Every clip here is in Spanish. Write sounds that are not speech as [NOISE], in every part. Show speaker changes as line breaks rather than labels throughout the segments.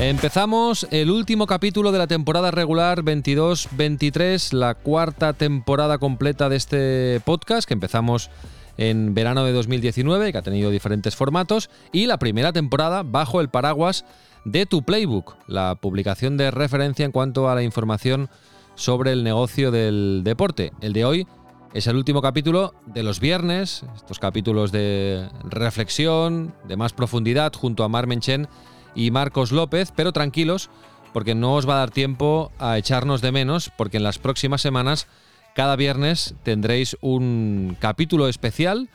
Empezamos el último capítulo de la temporada regular 22-23, la cuarta temporada completa de este podcast que empezamos en verano de 2019, que ha tenido diferentes formatos, y la primera temporada bajo el paraguas de tu playbook, la publicación de referencia en cuanto a la información sobre el negocio del deporte. El de hoy es el último capítulo de los viernes, estos capítulos de reflexión, de más profundidad, junto a Mar Menchen y Marcos López, pero tranquilos, porque no os va a dar tiempo a echarnos de menos, porque en las próximas semanas, cada viernes, tendréis un capítulo especial,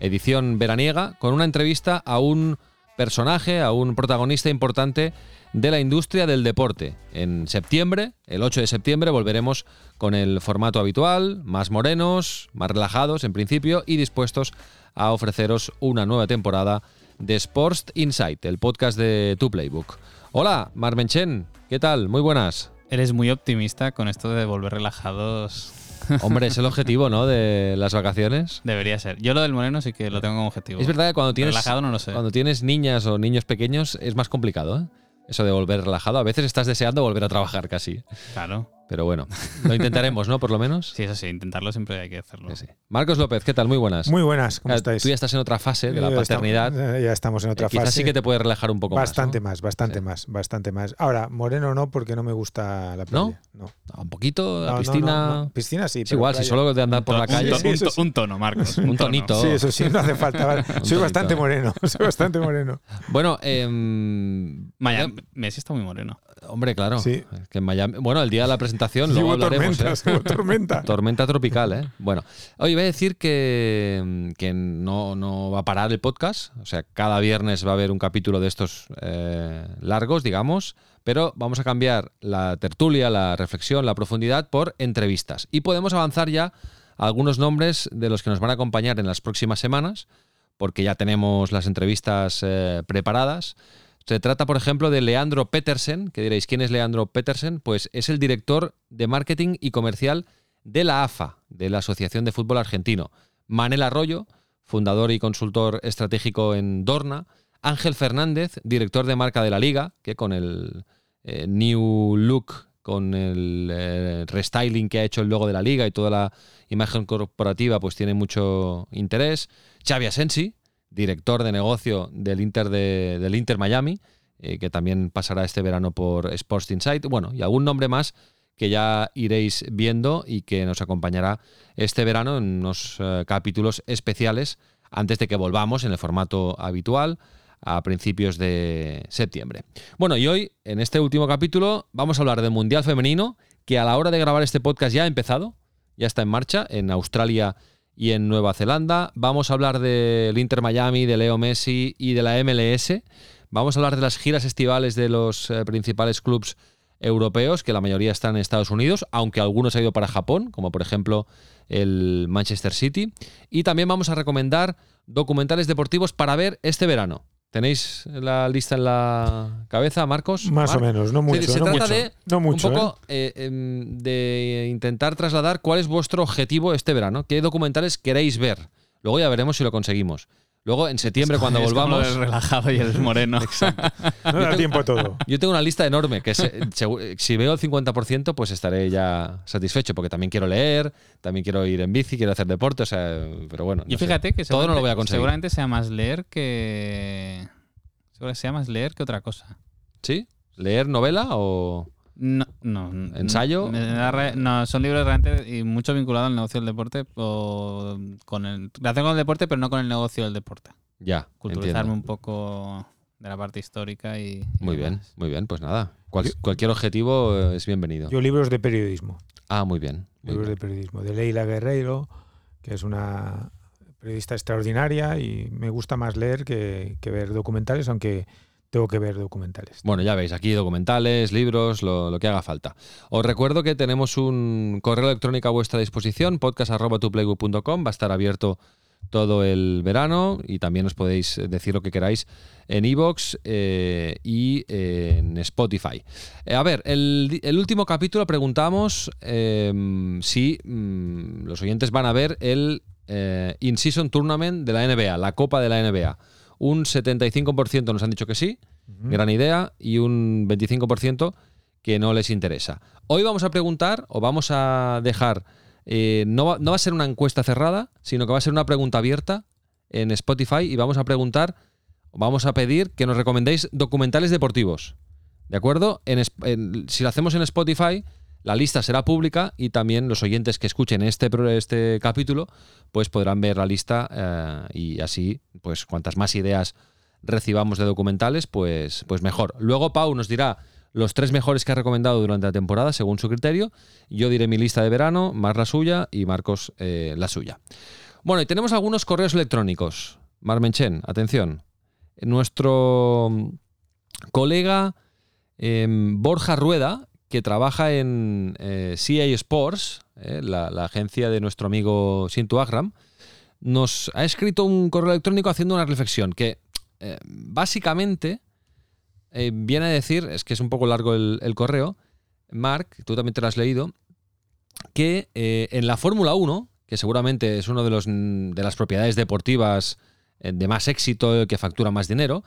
edición veraniega, con una entrevista a un personaje, a un protagonista importante de la industria del deporte. En septiembre, el 8 de septiembre, volveremos con el formato habitual, más morenos, más relajados en principio y dispuestos a ofreceros una nueva temporada de Sports Insight, el podcast de Tu Playbook. Hola, Marmenchen, ¿qué tal? Muy buenas.
Eres muy optimista con esto de volver relajados. [LAUGHS]
Hombre, es el objetivo, ¿no? De las vacaciones.
Debería ser. Yo lo del moreno sí que lo tengo como objetivo.
Es verdad que cuando tienes,
Relajado no lo sé.
cuando tienes niñas o niños pequeños es más complicado, ¿eh? Eso de volver relajado. A veces estás deseando volver a trabajar casi.
Claro.
Pero bueno, lo intentaremos, ¿no? Por lo menos.
Sí, eso sí, intentarlo siempre hay que hacerlo.
Sí, sí. Marcos López, ¿qué tal? Muy buenas.
Muy buenas, ¿cómo
Claro,
estáis?
Tú ya estás en otra fase de la
Ya
paternidad.
estamos- eh, ya estamos en otra
Quizás
fase.
sí que te puede relajar un poco
bastante
más.
más, bastante
Sí.
más, bastante más. Ahora, moreno no, porque no me gusta la
¿No?
playa. No.
¿no? Un poquito, la
No, no,
piscina.
no, no. Piscina sí.
Es
pero
igual, si solo de andar por la calle.
un,
eso
to-
sí.
un tono, Marcos.
Un tonito.
Sí, eso sí, no hace falta. vale. [LAUGHS] Soy
tonito.
bastante moreno, [LAUGHS] soy bastante moreno.
Bueno,
Miami, Messi está muy moreno.
Hombre, claro.
Sí.
es que en Miami. Bueno, el día de la presentación, luego hablaremos. ¿eh?
tormenta. [LAUGHS]
Tormenta tropical, ¿eh? Bueno, hoy voy a decir que, que no, no va a parar el podcast. O sea, cada viernes va a haber un capítulo de estos eh, largos, digamos. Pero vamos a cambiar la tertulia, la reflexión, la profundidad por entrevistas. Y podemos avanzar ya a algunos nombres de los que nos van a acompañar en las próximas semanas, porque ya tenemos las entrevistas eh, preparadas. Se trata, por ejemplo, de Leandro Petersen, que diréis, ¿quién es Leandro Petersen? Pues es el director de marketing y comercial de la AFA, de la Asociación de Fútbol Argentino. Manel Arroyo, fundador y consultor estratégico en Dorna. Ángel Fernández, director de marca de la Liga, que con el eh, new look, con el eh, restyling que ha hecho el logo de la Liga y toda la imagen corporativa, pues tiene mucho interés. Xavi Asensi, director de negocio del Inter, de- del Inter Miami, eh, que también pasará este verano por Sports Insight. Bueno, y algún nombre más que ya iréis viendo y que nos acompañará este verano en unos eh, capítulos especiales antes de que volvamos en el formato habitual a principios de septiembre. Bueno, y hoy, en este último capítulo, vamos a hablar del Mundial Femenino, que a la hora de grabar este podcast ya ha empezado, ya está en marcha en Australia y en Nueva Zelanda. Vamos a hablar del Inter Miami, de Leo Messi y de la MLS. Vamos a hablar de las giras estivales de los eh, principales clubes europeos, que la mayoría están en Estados Unidos, aunque algunos han ido para Japón, como por ejemplo el Manchester City. Y también vamos a recomendar documentales deportivos para ver este verano. ¿Tenéis la lista en la cabeza, Marcos?
Más o menos, no mucho.
se
no
trata
mucho,
de
no mucho,
un
¿eh?
poco eh, em, de intentar trasladar cuál es vuestro objetivo este verano, qué documentales queréis ver. Luego ya veremos si lo conseguimos. Luego en septiembre cuando
Es como
volvamos,
del relajado y el moreno. [LAUGHS]
No da tiempo a todo.
yo tengo una lista enorme que se- si veo el 50% pues estaré ya satisfecho porque también quiero leer, también quiero ir en bici, quiero hacer deporte, o sea, pero bueno.
Y
no sé.
fíjate que
todo no lo voy a conseguir.
seguramente sea más leer que. Seguramente sea más leer que otra cosa.
¿Sí? ¿Leer novela o
No, no.
¿Ensayo?
Re- No, son libros realmente y mucho vinculados al negocio del deporte o con el. Relación con el deporte, pero no con el negocio del deporte.
ya?
Culturizarme
entiendo.
un poco de la parte histórica y. y
Muy bien,
demás.
muy bien, pues nada. Cual- cualquier objetivo eh, es bienvenido.
Yo libros de periodismo.
ah, muy bien. muy
libros
bien.
de periodismo. De Leila Guerreiro, que es una periodista extraordinaria y me gusta más leer que, que ver documentales, aunque tengo que ver documentales.
Bueno, ya veis, aquí documentales, libros, lo, que haga falta. Os recuerdo que tenemos un correo electrónico a vuestra disposición, podcast.tuplaybook.com, va a estar abierto todo el verano y también os podéis decir lo que queráis en iVoox eh, y eh, en Spotify. Eh, a ver, el, último capítulo preguntamos si mm, los oyentes van a ver el In-Season Tournament de la NBA, la Copa de la NBA. Un 75% nos han dicho que sí, gran idea, y un 25% que no les interesa. Hoy vamos a preguntar, o vamos a dejar, eh, no, va, no va a ser una encuesta cerrada, sino que va a ser una pregunta abierta en Spotify y vamos a preguntar, vamos a pedir que nos recomendéis documentales deportivos. ¿De acuerdo? En si lo hacemos en Spotify, la lista será pública y también los oyentes que escuchen este, este capítulo pues podrán ver la lista eh, y así, pues cuantas más ideas recibamos de documentales, pues, pues mejor. Luego Pau nos dirá los tres mejores que ha recomendado durante la temporada según su criterio. Yo diré mi lista de verano, Mar la suya y Marcos eh, la suya. Bueno, y tenemos algunos correos electrónicos. Marmenchen, atención. Nuestro mm, colega em, Borja Rueda, que trabaja en eh, CA Sports, eh, la, agencia de nuestro amigo Sintu Agram, nos ha escrito un correo electrónico haciendo una reflexión que eh, básicamente eh, viene a decir, es que es un poco largo el, correo, Mark, tú también te lo has leído, que en la Fórmula 1, que seguramente es uno de, de las propiedades deportivas de más éxito, que factura más dinero,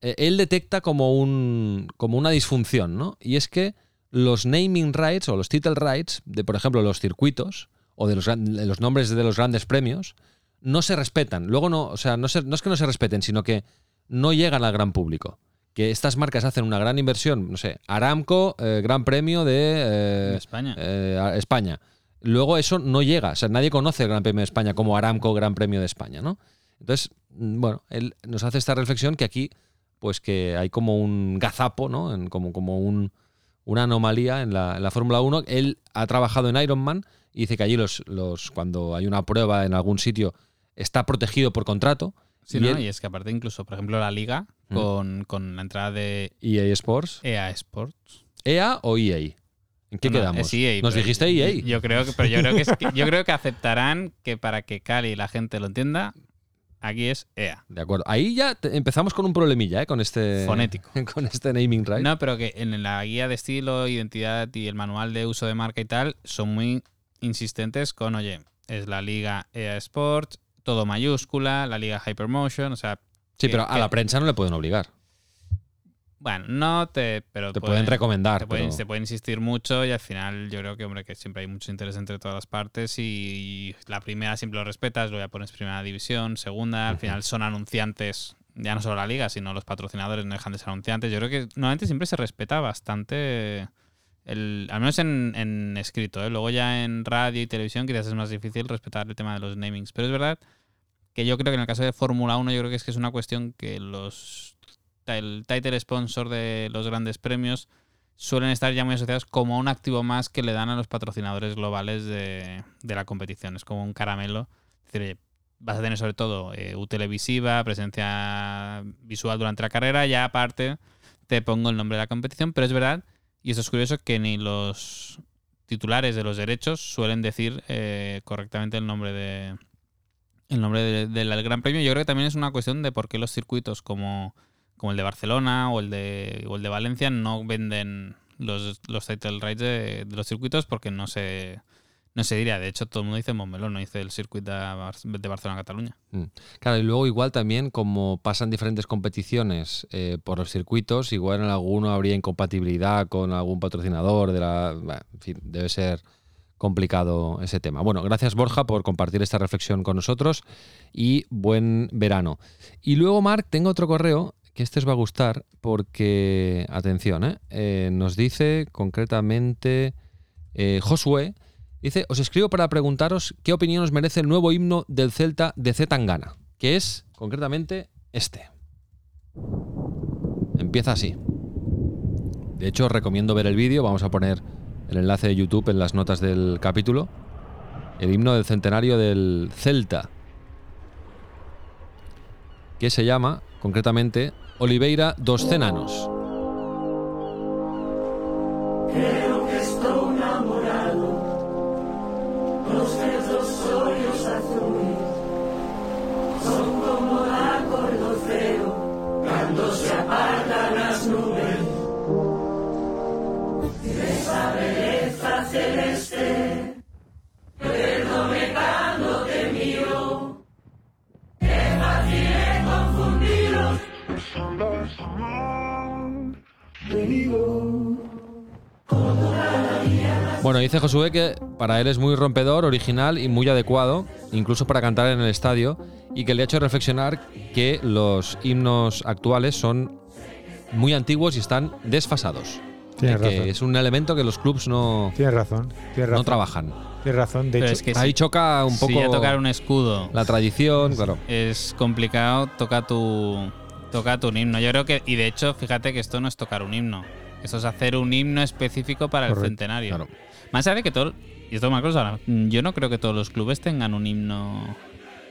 él detecta como, un, como una disfunción, ¿no? Y es que los naming rights o los title rights de, por ejemplo, los circuitos o de los, de los nombres de los grandes premios no se respetan. Luego no, o sea, no, se- no es que no se respeten, sino que no llegan al gran público. Que estas marcas hacen una gran inversión, no sé, Aramco, eh, Gran Premio de eh,
España.
eh, España. Luego eso no llega, o sea, nadie conoce el Gran Premio de España como Aramco Gran Premio de España, ¿no? Entonces, mm, bueno, él nos hace esta reflexión que aquí, pues que hay como un gazapo, ¿no? En- como, como un, una anomalía en la, en la Fórmula 1. Él ha trabajado en Ironman y dice que allí los, los, cuando hay una prueba en algún sitio está protegido por contrato.
Sí,
y
¿no?
él-
y es que aparte incluso, por ejemplo, la liga
Mm.
con, con la entrada de
EA Sports.
EA Sports.
¿EA o EA? ¿En qué
No,
quedamos?
es EA,
Nos dijiste EA.
Yo creo que, pero yo creo que, es que- yo creo que aceptarán que para que Cali y la gente lo entienda, aquí es EA.
De acuerdo. Ahí ya te- empezamos con un problemilla, ¿eh? Con este.
Fonético. [LAUGHS]
Con este naming right.
No, pero que en la guía de estilo, identidad y el manual de uso de marca y tal son muy insistentes con, oye, es la liga EA Sports, todo mayúscula, la liga Hypermotion, o sea,
sí,
que-
pero a
que-
la prensa no le pueden obligar.
Bueno, no te... Pero
Te pueden recomendar.
Te pueden,
pero-
te pueden insistir mucho y al final yo creo que, hombre, que siempre hay mucho interés entre todas las partes y, la primera siempre lo respetas, luego ya pones primera división, segunda, al final son anunciantes, ya no solo la liga, sino los patrocinadores no dejan de ser anunciantes. Yo creo que normalmente siempre se respeta bastante, el, al menos en, en escrito, ¿eh? luego ya en radio y televisión quizás es más difícil respetar el tema de los namings, pero es verdad que yo creo que en el caso de Fórmula 1 yo creo que es que es una cuestión que los el title sponsor de los grandes premios suelen estar ya muy asociados como un activo más que le dan a los patrocinadores globales de, la competición. Es como un caramelo. Vas a tener sobre todo eh, U televisiva, presencia visual durante la carrera, ya aparte te pongo el nombre de la competición, pero es verdad, y esto es curioso, que ni los titulares de los derechos suelen decir eh, correctamente el nombre de el nombre de- del Gran Premio. Yo creo que también es una cuestión de por qué los circuitos como como el de Barcelona o el de, o el de Valencia no venden los, los title rights de, los circuitos porque no se, no se diría. De hecho, todo el mundo dice Montmeló, no dice el circuito de, Bar- de Barcelona-Cataluña.
Claro, y luego igual también, como pasan diferentes competiciones eh, por los circuitos, igual en alguno habría incompatibilidad con algún patrocinador de la. en fin, debe ser complicado ese tema. Bueno, gracias Borja por compartir esta reflexión con nosotros y buen verano. Y luego, Marc, tengo otro correo que este os va a gustar porque, atención, ¿eh? Eh, nos dice concretamente eh, Josué, dice, os escribo para preguntaros qué opinión os merece el nuevo himno del Celta de Z Tangana, que es concretamente este. Empieza así. De hecho, os recomiendo ver el vídeo, vamos a poner el enlace de YouTube en las notas del capítulo. El himno del centenario del Celta, que se llama concretamente Oliveira dos Cenanos. anos. Bueno, dice Josué que para él es muy rompedor, original y muy adecuado, incluso para cantar en el estadio, y que le ha hecho reflexionar que los himnos actuales son muy antiguos y están desfasados.
Tienes
que
razón.
es un elemento que los clubs no,
Tienes razón. Tienes
no
razón.
trabajan.
Tienes razón. De hecho,
es que
Ahí
si-
choca un poco
Si ya tocar un escudo
la tradición, claro.
es complicado, toca tu, toca tu himno. Yo creo que, y de hecho, fíjate que esto no es tocar un himno. Esto es hacer un himno específico para el centenario.
claro.
Más allá de que todo, y esto es una cosa, yo no creo que todos los clubes tengan un himno.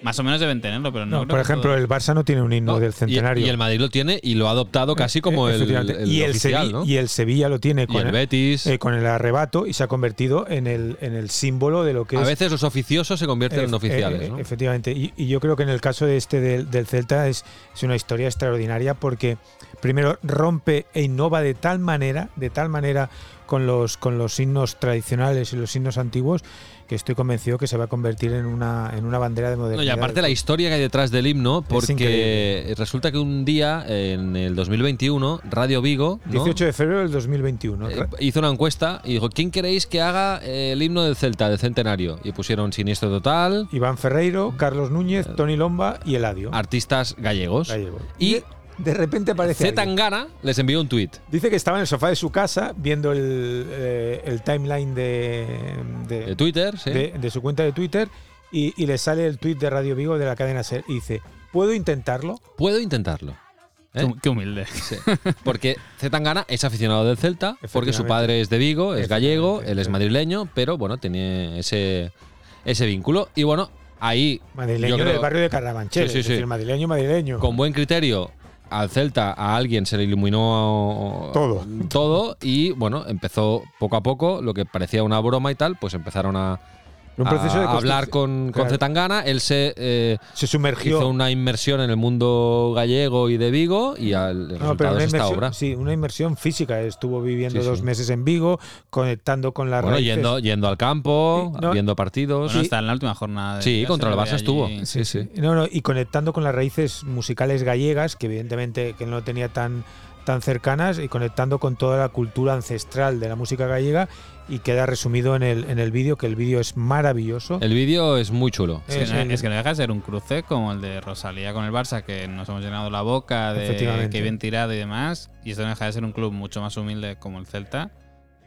Más o menos deben tenerlo, pero no.
no,
creo
por ejemplo, el Barça no tiene un himno
No,
del centenario.
Y, el Madrid lo tiene y lo ha adoptado casi como
Eh,
el, el
y, el
oficial,
Sevi-
¿no?
y el Sevilla lo tiene
Y
con
el Betis.
eh, con el arrebato y se ha convertido en el, en el símbolo de lo que
a
es
veces los oficiosos se convierten en oficiales,
eh,
¿no?
Efectivamente. Y, y yo creo que en el caso de este del, del Celta es, es una historia extraordinaria porque primero rompe e innova de tal manera, de tal manera con los, con los himnos tradicionales y los himnos antiguos que estoy convencido que se va a convertir en una, en una bandera de
No,
modernidad.
y aparte la historia que hay detrás del himno, porque resulta que un día, en el 2021, Radio Vigo ¿no?
18 de febrero del 2021.
Eh, hizo una encuesta y dijo, ¿quién queréis que haga eh, el himno del Celta, del centenario? Y pusieron Siniestro Total,
Iván Ferreiro, Carlos Núñez,
Eh,
Tony Lomba y Eladio.
artistas gallegos.
Gallego.
Y
de, repente aparece
Z. Tangana les envió un tuit.
Dice que estaba en el sofá de su casa viendo el, eh, el timeline de, de-
De Twitter, sí.
de, de su cuenta de Twitter y, y le sale el tweet de Radio Vigo de la cadena SER y dice, ¿puedo intentarlo?
Puedo intentarlo. ¿eh?
Qué, hum- qué humilde.
Sí. Porque Zetangana es aficionado del Celta, porque su padre es de Vigo, es gallego, él es madrileño, pero bueno, tiene ese, ese vínculo. Y bueno, ahí,
Madrileño
creo,
del barrio de Carabanchel,
Sí, sí,
es
sí.
decir, madrileño, madrileño.
con buen criterio, al Celta, a alguien se le iluminó
Todo.
todo y bueno, empezó poco a poco, lo que parecía una broma y tal, pues empezaron a,
Un proceso
a
de
hablar con, con
Claro.
Zetangana. Él se eh,
Se sumergió.
hizo una inmersión en el mundo gallego y de Vigo y al
No,
resultado
pero una
es esta
inmersión,
obra.
sí, una inmersión física. Estuvo viviendo
Sí, sí.
dos meses en Vigo, conectando con las
Bueno,
raíces.
yendo, yendo al campo,
Sí, no.
viendo partidos.
Bueno, está en la última jornada. de
Sí,
Liga,
contra el Barça estuvo. Sí, sí.
No, no, y conectando con las raíces musicales gallegas, que evidentemente que no tenía tan, tan cercanas, y conectando con toda la cultura ancestral de la música gallega, y queda resumido en el, en el vídeo, que el vídeo es maravilloso.
El vídeo es muy chulo.
Es que,
Es
no,
el-
es que no deja de ser un cruce como el de Rosalía con el Barça, que nos hemos llenado la boca de que bien tirado y demás. Y esto no deja de ser un club mucho más humilde como el Celta,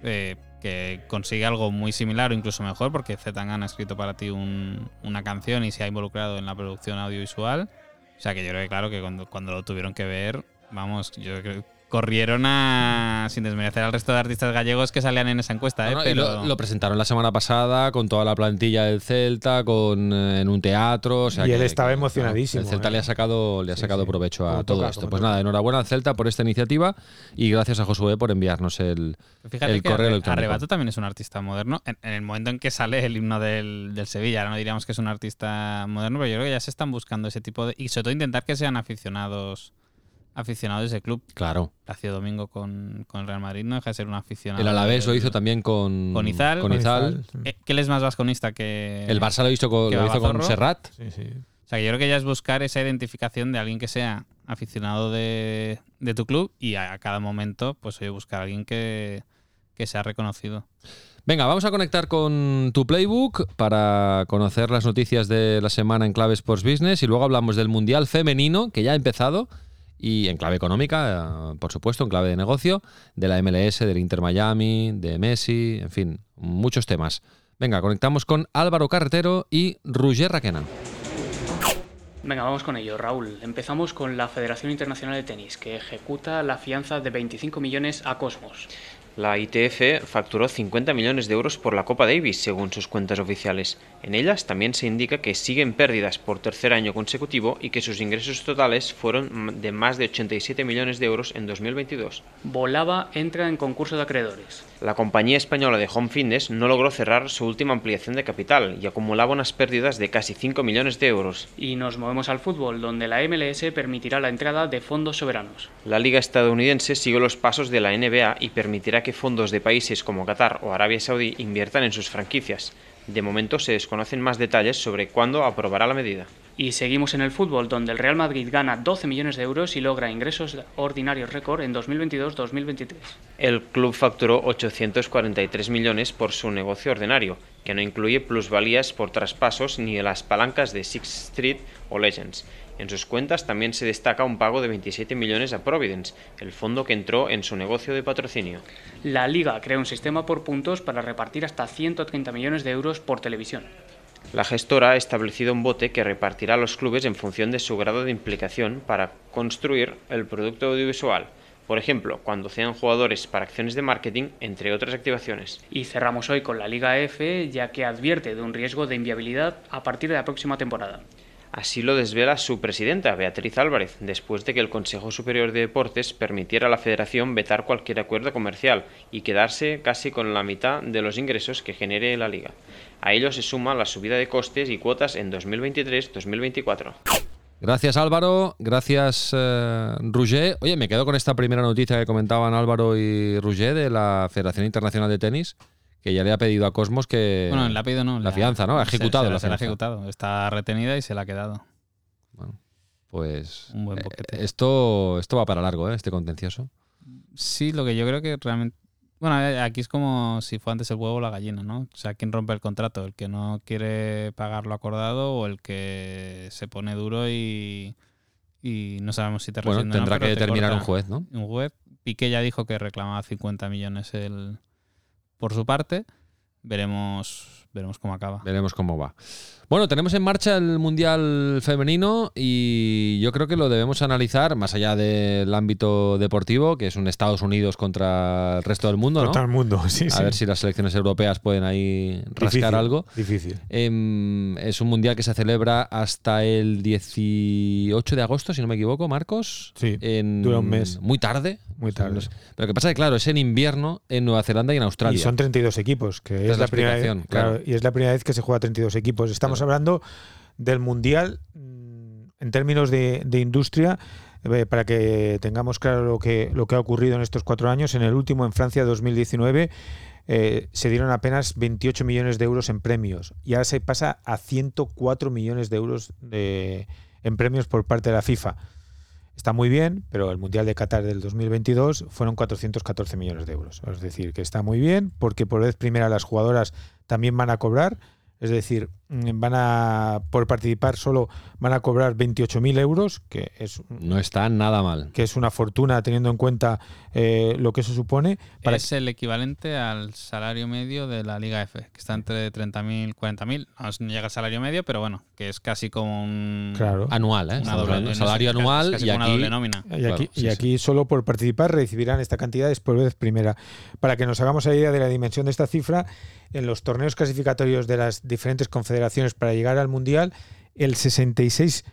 eh, que consigue algo muy similar o incluso mejor, porque Zetangana ha escrito para ti un- una canción y se ha involucrado en la producción audiovisual. O sea que yo creo que claro que cuando, cuando lo tuvieron que ver, vamos, yo creo corrieron a, sin desmerecer al resto de artistas gallegos que salían en esa encuesta, ¿eh?
No, no,
pero
lo, lo presentaron la semana pasada con toda la plantilla del Celta, con eh, en un teatro. o sea
Y él
que-
estaba
que,
emocionadísimo,
El Celta
¿eh?
le ha sacado, le ha
Sí,
sacado
sí.
provecho a
Como
todo
toca,
esto. Pues
toca.
nada, enhorabuena al Celta por esta iniciativa y gracias a Josué por enviarnos el,
Fíjate
el
que
correo electrónico.
Arrebato también es un artista moderno. En, en el momento en que sale el himno del, del Sevilla, ahora no diríamos que es un artista moderno, pero yo creo que ya se están buscando ese tipo de. Y sobre todo intentar que sean aficionados aficionados de ese club.
Claro.
Hacia domingo con, con Real Madrid no deja de ser un aficionado.
El Alavés lo hizo también con,
Con Izal.
con Izal.
Eh, ¿Qué él es más vasconista que.?
El Barça lo hizo con,
que
lo hizo con. Serrat.
Sí, sí.
O sea, que yo creo que ya es buscar esa identificación de alguien que sea aficionado de, de tu club y a, a cada momento, pues oye, buscar a alguien que, que sea reconocido.
Venga, vamos a conectar con tu playbook para conocer las noticias de la semana en clave Sports Business y luego hablamos del Mundial Femenino que ya ha empezado y en clave económica, por supuesto, en clave de negocio, de la MLS, del Inter Miami, de Messi, en fin, muchos temas. Venga, conectamos con Álvaro Carretero y Roger Raquena.
Venga, vamos con ello, Raúl. Empezamos con la Federación Internacional de Tenis, que ejecuta la fianza de 25 millones a Cosmos.
La ITF facturó 50 millones de euros por la Copa Davis, según sus cuentas oficiales. En ellas también se indica que siguen pérdidas por tercer año consecutivo y que sus ingresos totales fueron de más de 87 millones de euros en 2022.
Volava entra en concurso de acreedores.
La compañía española de Home Fitness no logró cerrar su última ampliación de capital y acumulaba unas pérdidas de casi 5 millones de euros.
Y nos movemos al fútbol, donde la MLS permitirá la entrada de fondos soberanos.
La liga estadounidense sigue los pasos de la NBA y permitirá que fondos de países como Qatar o Arabia Saudí inviertan en sus franquicias. De momento se desconocen más detalles sobre cuándo aprobará la medida.
Y seguimos en el fútbol, donde el Real Madrid gana 12 millones de euros y logra ingresos ordinarios récord en 2022-2023.
El club facturó 843 millones por su negocio ordinario, que no incluye plusvalías por traspasos ni las palancas de Sixth Street o Legends. En sus cuentas también se destaca un pago de 27 millones a Providence, el fondo que entró en su negocio de patrocinio.
La liga crea un sistema por puntos para repartir hasta 130 millones de euros por televisión.
La gestora ha establecido un bote que repartirá a los clubes en función de su grado de implicación para construir el producto audiovisual. Por ejemplo, cuando sean jugadores para acciones de marketing, entre otras activaciones.
Y cerramos hoy con la Liga F, ya que advierte de un riesgo de inviabilidad a partir de la próxima temporada.
Así lo desvela su presidenta, Beatriz Álvarez, después de que el Consejo Superior de Deportes permitiera a la Federación vetar cualquier acuerdo comercial y quedarse casi con la mitad de los ingresos que genere la liga. A ello se suma la subida de costes y cuotas en 2023-2024.
Gracias Álvaro, gracias eh. Oye, me quedo con esta primera noticia que comentaban Álvaro y Roger de la Federación Internacional de Tenis que ya le ha pedido a Cosmos que.
Bueno, le ha pedido no.
La, fianza, ¿no? Ha ejecutado
se,
la
se la ha ejecutado. Está retenida y se la ha quedado.
Bueno, pues.
Un buen
eh,
boquete.
esto, esto va para largo, ¿eh? Este contencioso.
Sí, lo que yo creo que realmente. Bueno, eh, aquí es como si fue antes el huevo o la gallina, ¿no? O sea, ¿quién rompe el contrato? ¿El que no quiere pagar lo acordado o el que se pone duro y, y no sabemos si te
Bueno,
no,
tendrá que
te
determinar un juez, ¿no?
Un juez. Piqué ya dijo que reclamaba 50 millones el, por su parte. Veremos, veremos cómo acaba.
Veremos cómo va. Bueno, tenemos en marcha el Mundial Femenino y yo creo que lo debemos analizar más allá del ámbito deportivo, que es un Estados Unidos contra el resto del mundo, ¿no?
Contra el mundo, [LAUGHS] sí,
A
sí.
ver si las selecciones europeas pueden ahí rascar
Difícil,
algo.
Difícil.
Em, es un mundial que se celebra hasta el 18 de agosto, si no me equivoco, Marcos.
Sí,
En-
dura un mes.
Muy tarde.
Muy tarde.
Pero lo que pasa es que, claro, es en invierno en Nueva Zelanda y en Australia.
Y son 32 equipos, que
es
es,
la
la primera vez,
explicación,
claro,
claro.
y es la primera vez que se juega 32 equipos. Estamos
Claro.
hablando del mundial mm, en términos de, de industria. eh, Para que tengamos claro lo que, lo que ha ocurrido en estos cuatro años, en el último, en Francia 2019, eh, se dieron apenas 28 millones de euros en premios y ahora se pasa a 104 millones de euros de- en premios por parte de la FIFA. Está muy bien, pero el Mundial de Qatar del 2022 fueron 414 millones de euros. Es decir, que está muy bien porque por vez primera las jugadoras también van a cobrar. Es decir, van a, por participar solo van a cobrar 28.000 euros, que es,
No está nada mal.
que es una fortuna teniendo en cuenta eh, lo que eso supone. Para
es el equivalente al salario medio de la Liga F, que está entre 30.000 y 40.000. No, llega al salario medio, pero bueno, que es casi como un.
Claro.
Anual, ¿eh?
doble-
de
no
salario
es
anual
casi
y
como una
aquí.
doble nómina.
Y aquí,
Claro,
y
sí,
aquí solo por participar recibirán esta cantidad por vez primera. Para que nos hagamos la idea de la dimensión de esta cifra, en los torneos clasificatorios de las diferentes confederaciones para llegar al Mundial, el 66%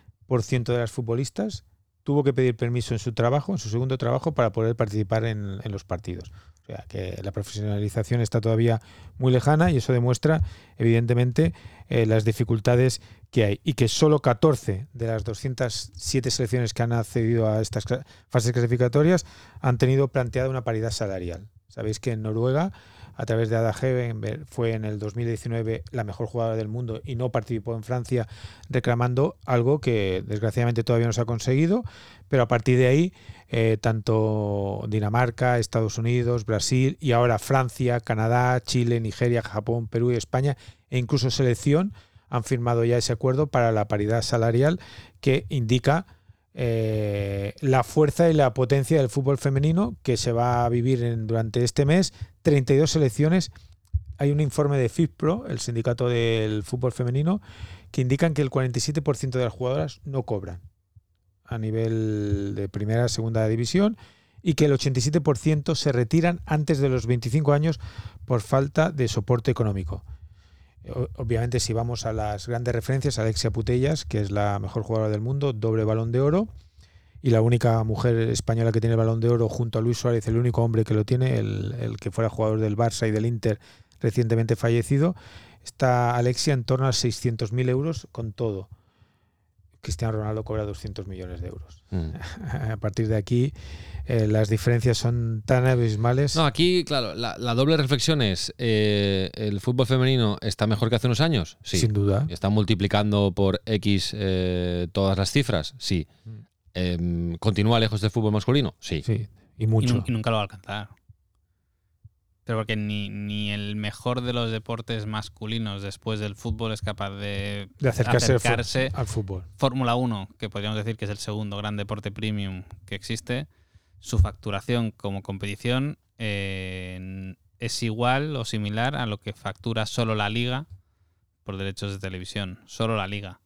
de las futbolistas tuvo que pedir permiso en su trabajo, en su segundo trabajo, para poder participar en, los partidos. O sea, que la profesionalización está todavía muy lejana y eso demuestra, evidentemente, eh, las dificultades que hay. Y que solo 14 de las 207 selecciones que han accedido a estas fases clasificatorias han tenido planteada una paridad salarial. Sabéis que en Noruega, a través de Ada Hegerberg, fue en el 2019 la mejor jugadora del mundo y no participó en Francia reclamando algo que desgraciadamente todavía no se ha conseguido, pero a partir de ahí eh, tanto Dinamarca, Estados Unidos, Brasil y ahora Francia, Canadá, Chile, Nigeria, Japón, Perú y España e incluso selección han firmado ya ese acuerdo para la paridad salarial que indica eh, la fuerza y la potencia del fútbol femenino que se va a vivir en- durante este mes. 32 selecciones. Hay un informe de FIFPRO, el sindicato del fútbol femenino, que indican que el 47% de las jugadoras no cobran a nivel de primera, segunda división y que el 87% se retiran antes de los 25 años por falta de soporte económico. O- Obviamente, si vamos a las grandes referencias, Alexia Putellas, que es la mejor jugadora del mundo, doble balón de oro, y la única mujer española que tiene el balón de oro junto a Luis Suárez, el único hombre que lo tiene, el, el que fuera jugador del Barça y del Inter recientemente fallecido, está Alexia en torno a 600.000 euros con todo. Cristiano Ronaldo cobra 200 millones de euros.
Mm. [LAUGHS]
A partir de aquí, eh, las diferencias son tan abismales.
No, aquí, claro, la, la doble reflexión es, eh, ¿el fútbol femenino está mejor que hace unos años? Sí.
Sin duda.
¿Está multiplicando por X eh, todas las cifras? Sí.
Mm.
Em, ¿Continúa lejos del fútbol masculino? Sí.
Sí, y
Y,
mucho.
nun- y nunca lo va a alcanzar. Pero porque ni, ni el mejor de los deportes masculinos después del fútbol es capaz de,
de acercarse, al fu-
acercarse
al fútbol.
Fórmula 1, que podríamos decir que es el segundo gran deporte premium que existe, su facturación como competición eh, es igual o similar a lo que factura solo la liga por derechos de televisión. Solo la liga.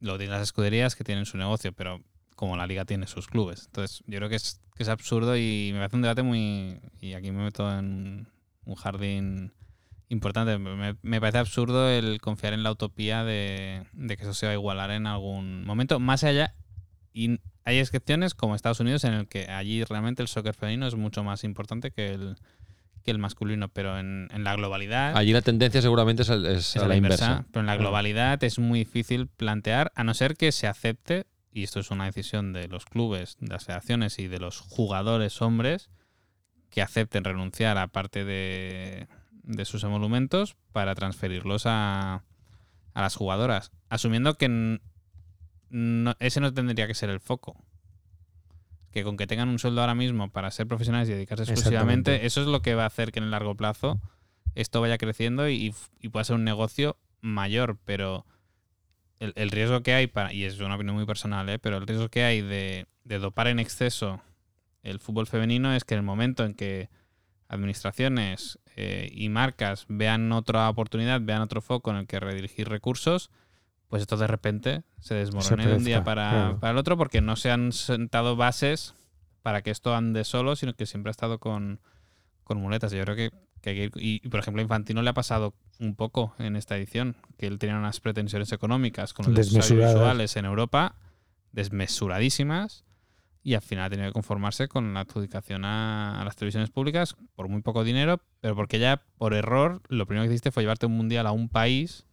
Lo tienen las escuderías que tienen su negocio, pero como la liga tiene sus clubes. Entonces, yo creo que es, que es absurdo y me parece un debate muy... Y aquí me meto en un jardín importante. Me, me parece absurdo el confiar en la utopía de, de que eso se va a igualar en algún momento. Más allá, y hay excepciones como Estados Unidos en el que allí realmente el soccer femenino es mucho más importante que el, que el masculino, pero en, en la globalidad...
Allí la tendencia seguramente es, al- es
es
a la inversa.
Pero en la globalidad es muy difícil plantear, a no ser que se acepte, y esto es una decisión de los clubes, de las federaciones y de los jugadores hombres, que acepten renunciar a parte de, de sus emolumentos para transferirlos a, a las jugadoras, asumiendo que no- ese no tendría que ser el foco. Que con que tengan un sueldo ahora mismo para ser profesionales y dedicarse exclusivamente, eso es lo que va a hacer que en el largo plazo esto vaya creciendo y, y pueda ser un negocio mayor, pero el, el riesgo que hay, para, y es una opinión muy personal, ¿eh? pero el riesgo que hay de, de dopar en exceso el fútbol femenino es que en el momento en que administraciones eh, y marcas vean otra oportunidad, vean otro foco en el que redirigir recursos, pues esto de repente se desmorone de un día para,
claro.
para el otro porque no se han sentado bases para que esto ande solo, sino que siempre ha estado con, con muletas. Yo creo que, que hay que ir- y, y, por ejemplo, a Infantino le ha pasado un poco en esta edición, que él tenía unas pretensiones económicas con los derechos audiovisuales en Europa, desmesuradísimas, y al final ha tenido que conformarse con la adjudicación a, a las televisiones públicas por muy poco dinero, pero porque ya por error lo primero que hiciste fue llevarte un mundial a un país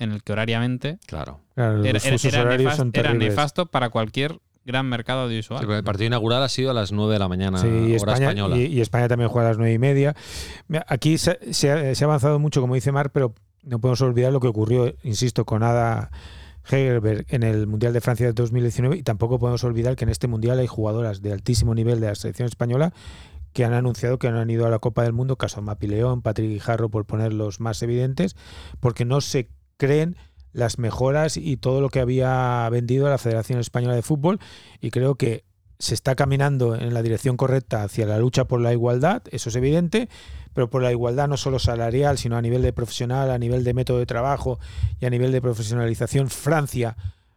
en el que horariamente
Claro.
Era, nefasto para cualquier gran mercado audiovisual.
Sí, el partido inaugural ha sido a las 9 de la mañana,
Sí, y
hora
España,
española.
y, y España también juega a las nueve y media. Aquí se, se ha, se ha avanzado mucho, como dice Mar, pero no podemos olvidar lo que ocurrió, insisto, con Ada Hegerberg en el Mundial de Francia de 2019 y tampoco podemos olvidar que en este Mundial hay jugadoras de altísimo nivel de la selección española que han anunciado que no han ido a la Copa del Mundo, caso Mapi León, Patrick Guijarro, por poner los más evidentes, porque no se creen las mejoras y todo lo que había vendido la Federación Española de Fútbol y creo que se está caminando en la dirección correcta hacia la lucha por la igualdad, eso es evidente, pero por la igualdad no solo salarial, sino a nivel de profesional, a nivel de método de trabajo y a nivel de profesionalización. Francia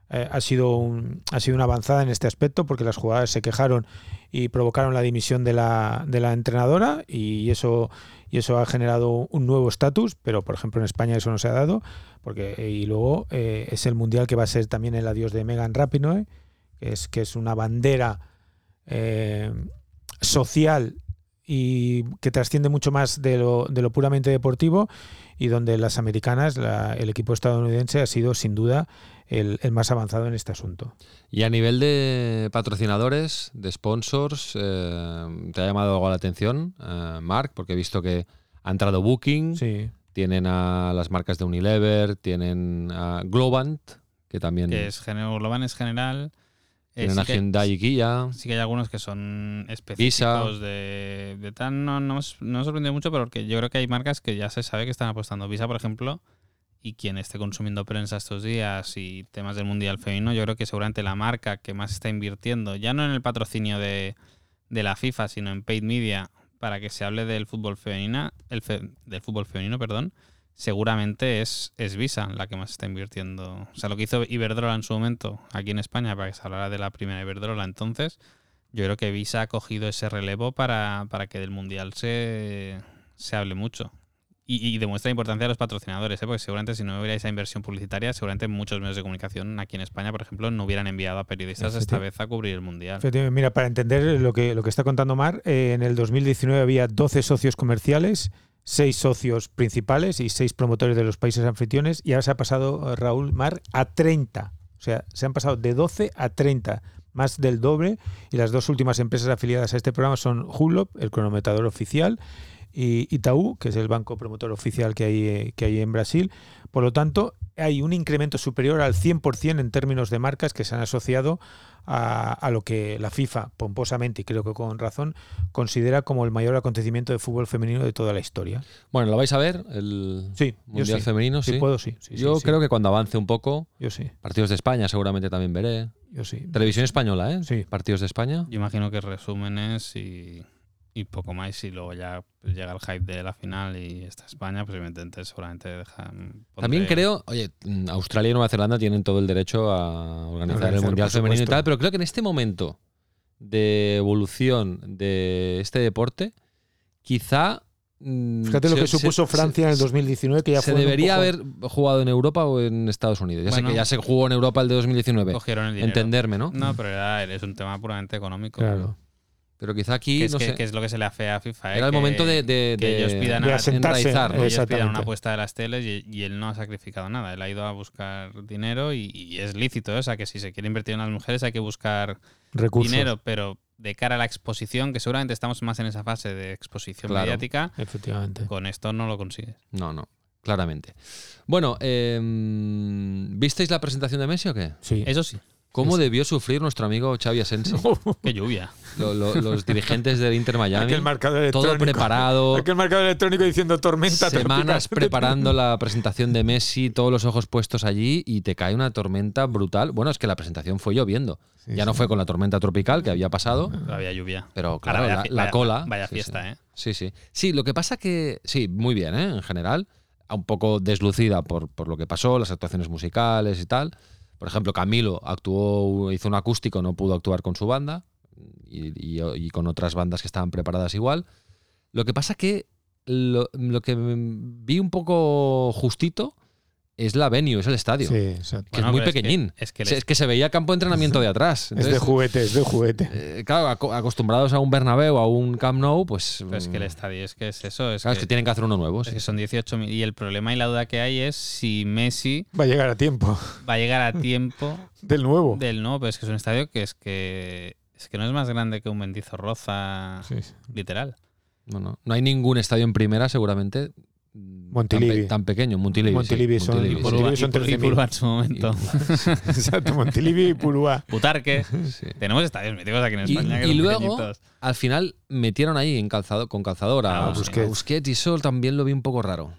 eh, ha, sido un- ha sido una avanzada en este aspecto porque las jugadoras se quejaron y provocaron la dimisión de la, de la entrenadora y eso, y eso ha generado un nuevo estatus, pero por ejemplo en España eso no se ha dado. Porque, y luego eh, es el mundial que va a ser también el adiós de Megan Rapinoe, que es, que es una bandera eh, social y que trasciende mucho más de lo, de lo puramente deportivo y donde las americanas, la- el equipo estadounidense ha sido sin duda el, el más avanzado en este asunto.
Y a nivel de patrocinadores, de sponsors, eh, ¿te ha llamado algo la atención, eh, Mark? Porque he visto que ha entrado Booking,
Sí.
Tienen a las marcas de Unilever, tienen a Globant, que también
que es global, es general. Eh,
tienen
sí
a
que-
Hyundai y Kia.
Sí que hay algunos que son específicos de, de tal. No, no, no me sorprendió mucho, pero que yo creo que hay marcas que ya se sabe que están apostando. Visa, por ejemplo, y quien esté consumiendo prensa estos días y temas del Mundial Femenino, yo creo que seguramente la marca que más está invirtiendo, ya no en el patrocinio de, de la FIFA, sino en paid media, para que se hable del fútbol femenina, el fe- del fútbol femenino, perdón, seguramente es, es Visa la que más está invirtiendo. O sea, lo que hizo Iberdrola en su momento aquí en España para que se hablara de la primera Iberdrola entonces, yo creo que Visa ha cogido ese relevo para, para que del Mundial se, se hable mucho. Y, y demuestra la importancia de los patrocinadores, ¿eh? porque seguramente si no hubiera esa inversión publicitaria, seguramente muchos medios de comunicación aquí en España, por ejemplo, no hubieran enviado a periodistas esta vez a cubrir el Mundial.
Mira, para entender lo que, lo que está contando Mar, eh, en el 2019 había 12 socios comerciales, 6 socios principales y 6 promotores de los países anfitriones, y ahora se ha pasado, eh, Raúl Mar, a 30. O sea, se han pasado de 12 a 30, más del doble, y las dos últimas empresas afiliadas a este programa son Hulop, el cronometrador oficial, y Itaú, que es el banco promotor oficial que hay, eh, que hay en Brasil. Por lo tanto, hay un incremento superior al 100% en términos de marcas que se han asociado a, a, lo que la FIFA, pomposamente y creo que con razón, considera como el mayor acontecimiento de fútbol femenino de toda la historia.
Bueno, ¿lo vais a ver? El
sí,
Mundial
sí.
Femenino,
sí.
sí.
puedo, sí. sí
yo
sí,
creo que cuando avance un poco,
yo sí.
partidos de España seguramente también veré.
Yo sí.
Televisión española, ¿eh?
Sí.
Partidos de España.
Yo imagino que resúmenes y, y poco más, y luego ya pues, llega el hype de la final y está España, pues evidentemente seguramente dejan.
También creo, oye, Australia y Nueva Zelanda tienen todo el derecho a organizar, el Mundial Femenino y tal, pero creo que en este momento de evolución de este deporte, quizá. mm,
Fíjate lo
se-
que supuso
se-
Francia en el
se-
2019, que ya
se
fue
debería
poco-
haber jugado en Europa o en Estados Unidos. Ya sé que ya se jugó en Europa el de 2019.
cogieron el dinero.
Entenderme, ¿no?
No, pero era, es un tema puramente económico.
Claro.
Pero quizá aquí,
Que es,
no
que,
sé,
que es lo que se le hace a FIFA. ¿eh?
era el momento de, de-
que
de-
ellos pidan
de asentarse,
enraizar, ¿no?
que ellos pidan una apuesta de las teles y, y él no ha sacrificado nada. Él ha ido a buscar dinero y, y es lícito. ¿eh? O sea, que si se quiere invertir en las mujeres hay que buscar
Recursos.
dinero, pero de cara a la exposición, que seguramente estamos más en esa fase de exposición
Claro.
mediática,
Efectivamente.
con esto no lo consigues.
No, no, claramente. Bueno, eh, ¿visteis la presentación de Messi o qué?
Sí.
Eso sí,
¿Cómo debió sufrir nuestro amigo Xavi Asensio? [LAUGHS]
qué lluvia.
Lo- lo- los dirigentes del Inter Miami.
Aquel marcador
Todo
electrónico.
preparado. [LAUGHS]
Aquel marcador electrónico diciendo tormenta.
Semanas
tropical. [LAUGHS]
preparando la presentación de Messi, todos los ojos puestos allí y te cae una tormenta brutal. Bueno, es que la presentación fue lloviendo.
Sí,
ya no fue con la tormenta tropical que había pasado,
Pero había lluvia.
pero
Ahora
claro,
vaya
la,
fi-
la
vaya-
cola.
Vaya
sí,
fiesta,
sí.
¿eh?
Sí, sí. Sí, lo que pasa que, sí, muy bien, ¿eh? En general, un poco deslucida por, por lo que pasó, las actuaciones musicales y tal. Por ejemplo, Camilo actuó, hizo un acústico, no pudo actuar con su banda y, con otras bandas que estaban preparadas igual. Lo que pasa que lo, lo que vi un poco justito es la venue, es el estadio.
Sí, exacto.
Que
Bueno,
es muy
es que-
pequeñín.
es que les-
es que se veía campo de entrenamiento de atrás.
Es de juguete, es de juguete.
eh, claro, aco- acostumbrados a un Bernabéu, a un Camp Nou, pues.
Pero es que el
mm,
estadio es que es eso. Es,
claro, es
que,
que tienen que hacer uno nuevo.
es
sí.
que son 18.000. Y el problema y la duda que hay es si Messi
Va a llegar a tiempo
va a llegar a tiempo [LAUGHS]
del nuevo.
del no, pero es que es un estadio que es que es que no es más grande que un Mendizorroza
Sí, sí.
literal.
No, no. No hay ningún estadio en primera, seguramente.
Montilivi.
Tan, pe- tan pequeño. Montilivi.
Montilivi
sí,
son-
Montilivi,
Y.
Montilivi son
y Pur- y
13.000.
Purúa en su momento. [LAUGHS]
Exacto, Montilivi y Purúa.
Butarque.
Sí.
Tenemos estadios míticos aquí en
Y,
España. que
y
son
luego,
pequeñitos.
al final, metieron ahí en calzado, con calzador a,
Ah,
a
Busquets.
Busquets. y eso también lo vi un poco raro.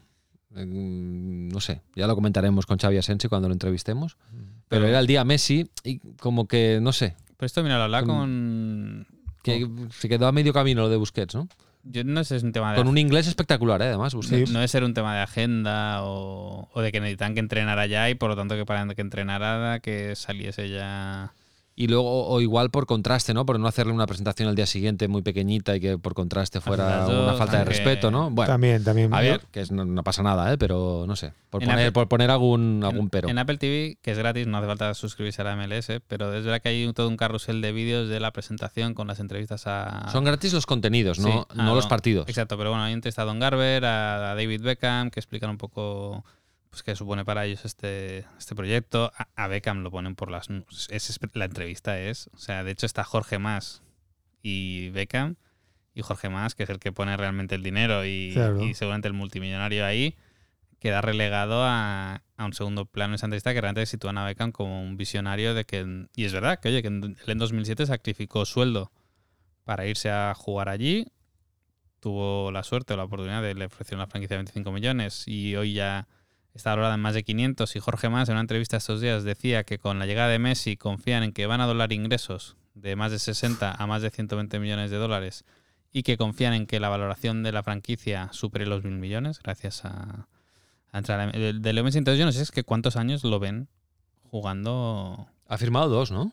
Eh, No sé, ya lo comentaremos con Xavi Asensi cuando lo entrevistemos. Pero
Pero-
era el día Messi y como que, no sé,
Pero esto, mira, lo hablaba
Con-
con.
que se quedó a medio camino lo de Busquets, ¿no?
Yo no sé es un tema de.
Con un inglés espectacular, ¿eh? además.
No debe ser un tema de agenda o, o de que necesitan que entrenara ya y por lo tanto que para que entrenara que saliese ya.
Y luego, o igual por contraste, ¿no? Por no hacerle una presentación al día siguiente muy pequeñita y que por contraste fuera una falta de respeto, ¿no? Bueno,
También, también.
a ver, que es- no, no pasa nada, ¿eh? Pero no sé. Por
En
poner,
Apple-
por poner algún, algún pero.
en Apple TV, que es gratis, no hace falta suscribirse a la MLS, pero es verdad que hay todo un carrusel de vídeos de la presentación con las entrevistas a.
Son gratis los contenidos, no,
Sí,
no
a
los partidos.
Exacto, pero bueno, hay entrevistado a Don Garber, a, a David Beckham, que explican un poco pues qué supone para ellos este, este proyecto. A, a Beckham lo ponen por las. Es, la entrevista es. O sea, de hecho está Jorge Más y Beckham. Y Jorge Más, que es el que pone realmente el dinero y,
Claro.
y seguramente el multimillonario ahí, queda relegado a, a un segundo plano en esa entrevista que realmente sitúan a Beckham como un visionario de que. Y es verdad que, oye, que en- él en 2007 sacrificó sueldo para irse a jugar allí. Tuvo la suerte o la oportunidad de le ofrecer una franquicia de 25 millones y hoy ya está valorada en más de 500. Y Jorge Más, en una entrevista estos días, decía que con la llegada de Messi confían en que van a doblar ingresos de más de 60 a más de 120 millones de dólares y que confían en que la valoración de la franquicia supere los mil millones gracias a, a entrar a- de, de Leo Messi. Entonces yo no sé es que cuántos años lo ven jugando.
Ha firmado dos, ¿no?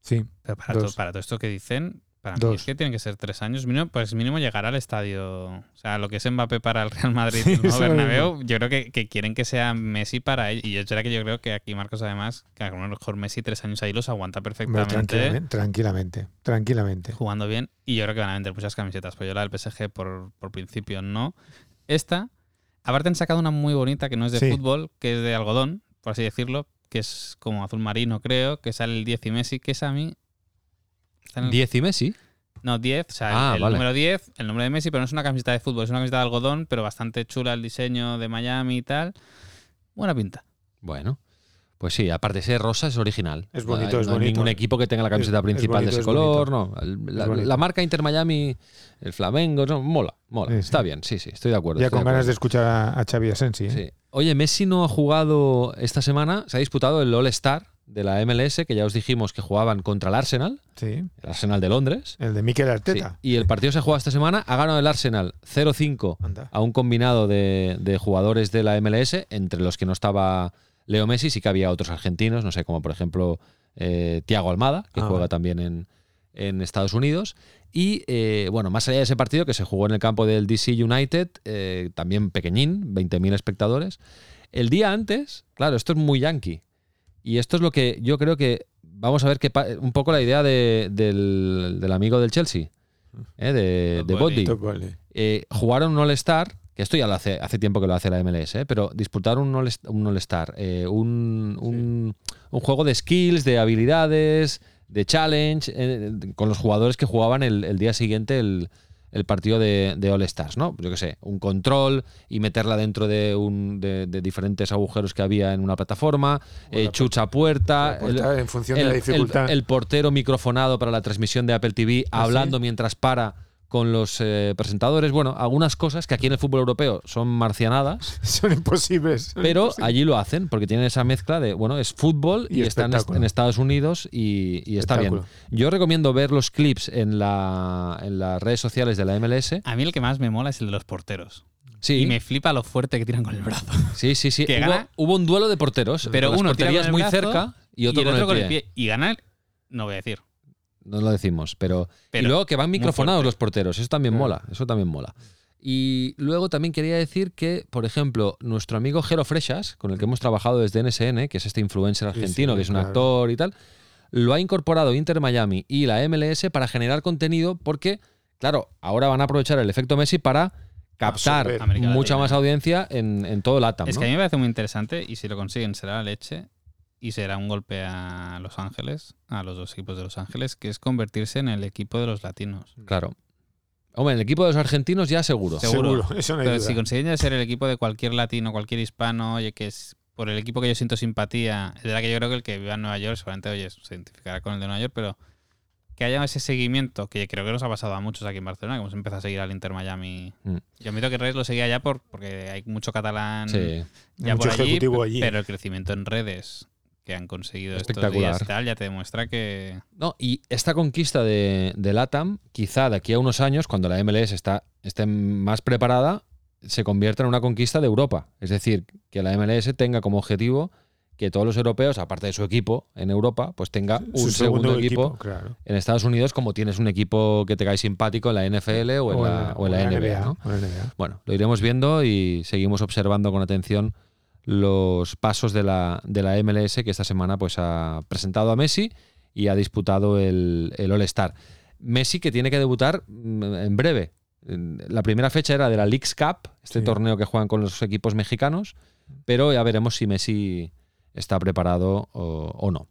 Sí.
Pero para,
Dos.
todo, para todo esto que dicen, para mí
Dos.
es que tienen que ser tres años. Mínimo, pues mínimo llegar al estadio. O sea, lo que es Mbappé para el Real Madrid [LAUGHS] y el
mismo.
Bernabéu, yo creo que, que quieren que sea Messi para él. Y es verdad que yo creo que aquí Marcos, además, que a lo mejor Messi tres años ahí los aguanta perfectamente.
tranquilamente, tranquilamente, tranquilamente.
jugando bien y yo creo que van a vender muchas camisetas. Pues yo la del PSG por, por principio no. Esta, aparte han sacado una muy bonita que no es de
Sí.
fútbol, que es de algodón, por así decirlo, que es como azul marino creo, que sale el 10 y Messi, que es a mí... está en el-
10 y Messi.
no, 10, o sea,
Ah,
el, el
vale.
número 10, el nombre de Messi, pero no es una camiseta de fútbol, es una camiseta de algodón, pero bastante chula el diseño de Miami y tal. Buena pinta.
Bueno. Pues sí, aparte de ser rosa, es original.
Es
No hay-
bonito, es
no hay
bonito.
ningún equipo que tenga la camiseta
Es- es
principal
bonito,
de ese
es
color,
bonito.
no. El- La,
Es
marca Inter Miami, el Flamengo, no, mola, mola.
Sí, sí.
Está bien, sí, sí, estoy de acuerdo.
Ya con ganas de escuchar a, a Xavi Asensi. ¿eh?
Sí. Oye, Messi no ha jugado esta semana, se ha disputado el All-Star de la MLS, que ya os dijimos que jugaban contra el Arsenal,
Sí.
el Arsenal de Londres.
El de Mikel
Sí,
Arteta.
Y el partido se jugado esta semana, ha ganado el Arsenal 0-5
Anda.
a un combinado de, de jugadores de la MLS, entre los que no estaba Leo Messi, sí que había otros argentinos, no sé, como por ejemplo eh, Tiago Almada, que
Ah,
juega también en, en Estados Unidos. Y eh, bueno, más allá de ese partido que se jugó en el campo del DC United, eh, también pequeñín, 20.000 espectadores, el día antes, claro, esto es muy yankee. Y esto es lo que yo creo que vamos a ver que pa- un poco la idea de- del, del amigo del Chelsea, eh, de, de Bodley. Eh, jugaron un All-Star, que esto ya lo hace, hace tiempo que lo hace la MLS, eh, pero disputaron un All- un All-Star, eh, un, un- un juego de skills, de habilidades, de challenge, eh, con los jugadores que jugaban el, el día siguiente el, el partido de, de All-Stars, ¿no? Yo qué sé, un control y meterla dentro de, un, de, de diferentes agujeros que había en una plataforma, eh, chucha puerta,
puerta, en función de
el,
la dificultad.
el- el portero microfonado para la transmisión de Apple TV, hablando mientras para con los eh, presentadores. Bueno, algunas cosas que aquí en el fútbol europeo son marcianadas, [LAUGHS]
Son imposibles. son
pero
imposibles.
allí lo hacen porque tienen esa mezcla de, bueno, es fútbol y,
Y
está en, Estados Unidos y, y está bien. Yo recomiendo ver los clips en, la, en las redes sociales de la MLS.
A mí el que más me mola es el de los porteros.
Sí,
Y me flipa lo fuerte que tiran con el brazo.
sí, sí. sí. [LAUGHS]
que
Hubo,
gana-
hubo un duelo de porteros.
Pero uno tira
porterías
con el
muy
brazo
cerca y otro,
y el otro
con el pie.
Y gana, no voy a decir.
No lo decimos, pero.
Pero
y luego que van microfonados los porteros, eso también
Claro.
mola, eso también mola. Y luego también quería decir que, por ejemplo, nuestro amigo Jero Freshas, con el que hemos trabajado desde NSN, que es este influencer argentino,
sí,
que es un
claro.
actor y tal, lo ha incorporado Inter Miami y la MLS para generar contenido porque, claro, ahora van a aprovechar el efecto Messi para captar mucha más audiencia en, en todo LATAM.
Es
¿no?
que a mí me parece muy interesante y si lo consiguen será la leche y será un golpe a Los Ángeles, a los dos equipos de Los Ángeles, que es convertirse en el equipo de los latinos.
Claro. Hombre, en el equipo de los argentinos ya seguro.
Seguro.
Seguro, [LAUGHS] eso no hay
Pero
duda.
si consiguen ser el equipo de cualquier latino, cualquier hispano, oye, que es por el equipo que yo siento simpatía, es verdad que yo creo que el que viva en Nueva York seguramente, oye, se identificará con el de Nueva York, pero que haya ese seguimiento, que creo que nos ha pasado a muchos aquí en Barcelona, que hemos empezado a seguir al Inter Miami.
Mm.
Yo admito que Reyes lo seguía ya por, porque hay mucho catalán
Sí.
ya
Mucho
por allí,
ejecutivo allí.
pero el crecimiento en redes que han conseguido estos
Espectacular.
días tal, ya te demuestra que
No, y esta conquista de, de LATAM, quizá de aquí a unos años, cuando la MLS está, esté más preparada, se convierta en una conquista de Europa. Es decir, que la MLS tenga como objetivo que todos los europeos, aparte de su equipo en Europa, pues tenga un
Su
segundo, equipo,
claro.
en Estados Unidos, como tienes un equipo que te cae simpático en la NFL o en, la, o en la NBA. ¿no?
o en la NBA.
Bueno, lo iremos viendo y seguimos observando con atención los pasos de la, de la MLS que esta semana pues ha presentado a Messi y ha disputado el, el All-Star. Messi que tiene que debutar mm, en breve. La primera fecha era de la Leagues Cup, este
Sí.
torneo que juegan con los equipos mexicanos, pero ya veremos si Messi está preparado o, o no.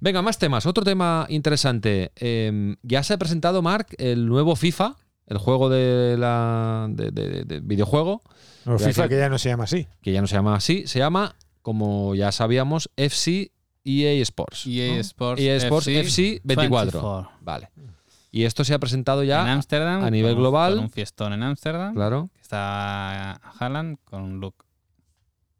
Venga, más temas. Otro tema interesante. Eh, ya se ha presentado, Mark, el nuevo FIFA, el juego de la de- de- de videojuego,
No, FIFA
que-
que ya no se llama así.
que ya no se llama así, se llama, como ya sabíamos, FC EA Sports.
EA
¿no?
Sports,
EA Sports
FC
FC 24.
24.
Vale. Y esto se ha presentado
en
ya,
Ámsterdam,
a nivel
con
global.
con un fiestón en Ámsterdam,
claro,
que está Haaland con un look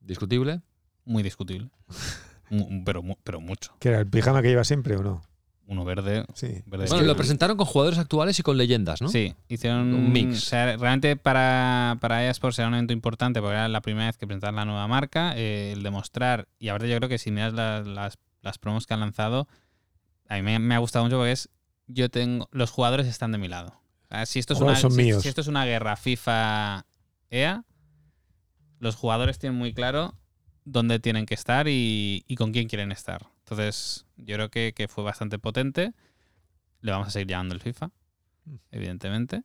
discutible.
muy discutible. [LAUGHS] Pero, mu- pero mucho.
Que era el pijama que lleva siempre o no.
Uno verde.
Sí.
verde
Bueno, lo presentaron con jugadores actuales y con leyendas, ¿no?
Sí, hicieron
Un mix.
O sea, realmente para, para eSports era un evento importante porque era la primera vez que presentaban la nueva marca. eh, el demostrar, y aparte yo creo que si miras las, las, las promos que han lanzado, a mí me, me ha gustado mucho porque es yo tengo los jugadores están de mi lado. O sea, si esto es una
son
si-
míos.
si esto es una guerra FIFA EA, los jugadores tienen muy claro dónde tienen que estar y, y con quién quieren estar. Entonces, yo creo que, que fue bastante potente. Le vamos a seguir llamando el FIFA,
Mm.
evidentemente.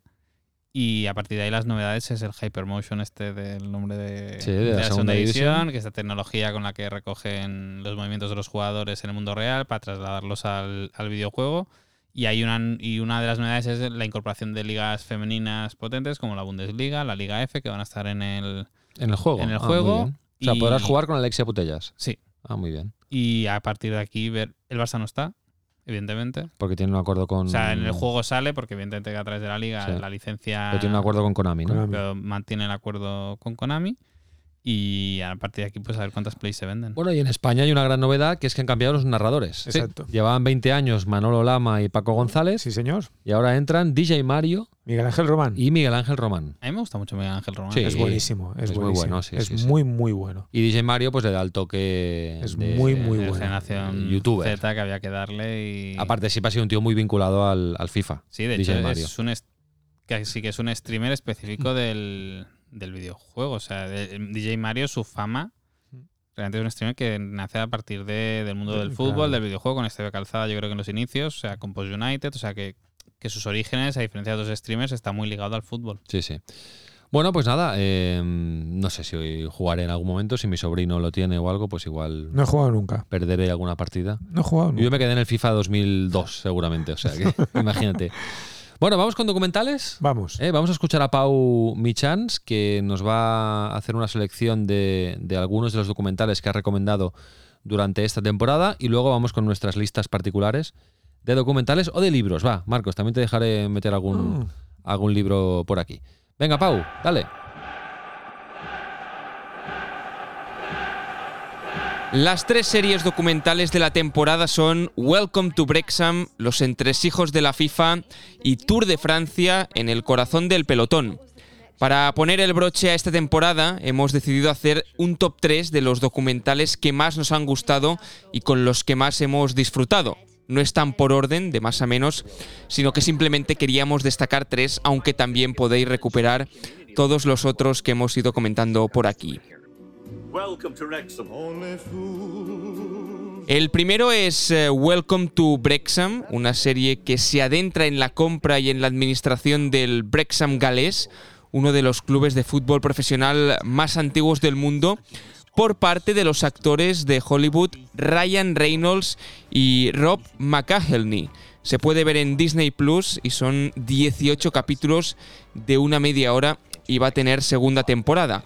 Y a partir de ahí las novedades es el Hypermotion este del nombre de,
Sí, de la segunda división.
que es esta tecnología con la que recogen los movimientos de los jugadores en el mundo real para trasladarlos al, al videojuego. Y hay una y una de las novedades es la incorporación de ligas femeninas potentes como la Bundesliga, la Liga F, que van a estar en el
En el juego.
En el
Ah,
juego.
O sea, podrás jugar con Alexia Putellas.
sí.
Ah, muy bien.
Y a partir de aquí ver el Barça no está, evidentemente.
Porque tiene un acuerdo con.
O sea, en el juego sale porque evidentemente que a través de la liga
Sí.
la licencia
Pero tiene un acuerdo con Konami, ¿no?
Konami.
pero mantiene el acuerdo con Konami. Y a partir de aquí, pues a ver cuántas plays se venden.
Bueno, y en España hay una gran novedad que es que han cambiado los narradores.
Exacto.
Llevaban 20 años Manolo Lama y Paco González
Sí, señor.
y ahora entran DJ Mario
Miguel Ángel Román.
y Miguel Ángel Román.
A mí me gusta mucho Miguel Ángel Román.
Sí.
es buenísimo. Es,
es muy bueno, sí,
es
sí, sí.
muy, muy bueno.
Y DJ Mario pues le da el toque
Es
de-
muy, muy
de
bueno.
generación
Youtuber.
Z que había que darle y...
Aparte siempre ha sido un tío muy vinculado al, al FIFA.
Sí, de
DJ
hecho
Mario.
es un que sí que es un streamer específico del, del videojuego. O sea, de- DJ Mario, su fama, realmente es un streamer que nace a partir de- del mundo del
Claro.
fútbol, del videojuego, con Esteve Calzada, yo creo que en los inicios, o sea, con Post United, o sea, que, que sus orígenes, a diferencia de otros streamers, está muy ligado al fútbol.
Sí, sí. Bueno, pues nada, eh, no sé si hoy jugaré en algún momento, si mi sobrino lo tiene o algo, pues igual
No he jugado nunca.
perderé alguna partida.
No he jugado
Yo
nunca.
me quedé en el FIFA 2002 seguramente, o sea que [LAUGHS] imagínate. Bueno, vamos con documentales.
Vamos.
Eh, vamos a escuchar a Pau Michans, que nos va a hacer una selección de, de algunos de los documentales que ha recomendado durante esta temporada y luego vamos con nuestras listas particulares de documentales o de libros. Va, Marcos, también te dejaré meter algún,
Mm.
algún libro por aquí. Venga, Pau, dale.
Las tres series documentales de la temporada son Welcome to Brexham, Los entresijos de la FIFA y Tour de Francia en el corazón del pelotón. Para poner el broche a esta temporada hemos decidido hacer un top 3 de los documentales que más nos han gustado y con los que más hemos disfrutado. No están por orden, de más a menos, sino que simplemente queríamos destacar tres, aunque también podéis recuperar todos los otros que hemos ido comentando por aquí.
Welcome to Wrexham.
El primero es eh, Welcome to Brexham, una serie que se adentra en la compra y en la administración del Brexham galés, uno de los clubes de fútbol profesional más antiguos del mundo, por parte de los actores de Hollywood Ryan Reynolds y Rob McAhelney. Se puede ver en Disney Plus y son 18 capítulos de una media hora y va a tener segunda temporada.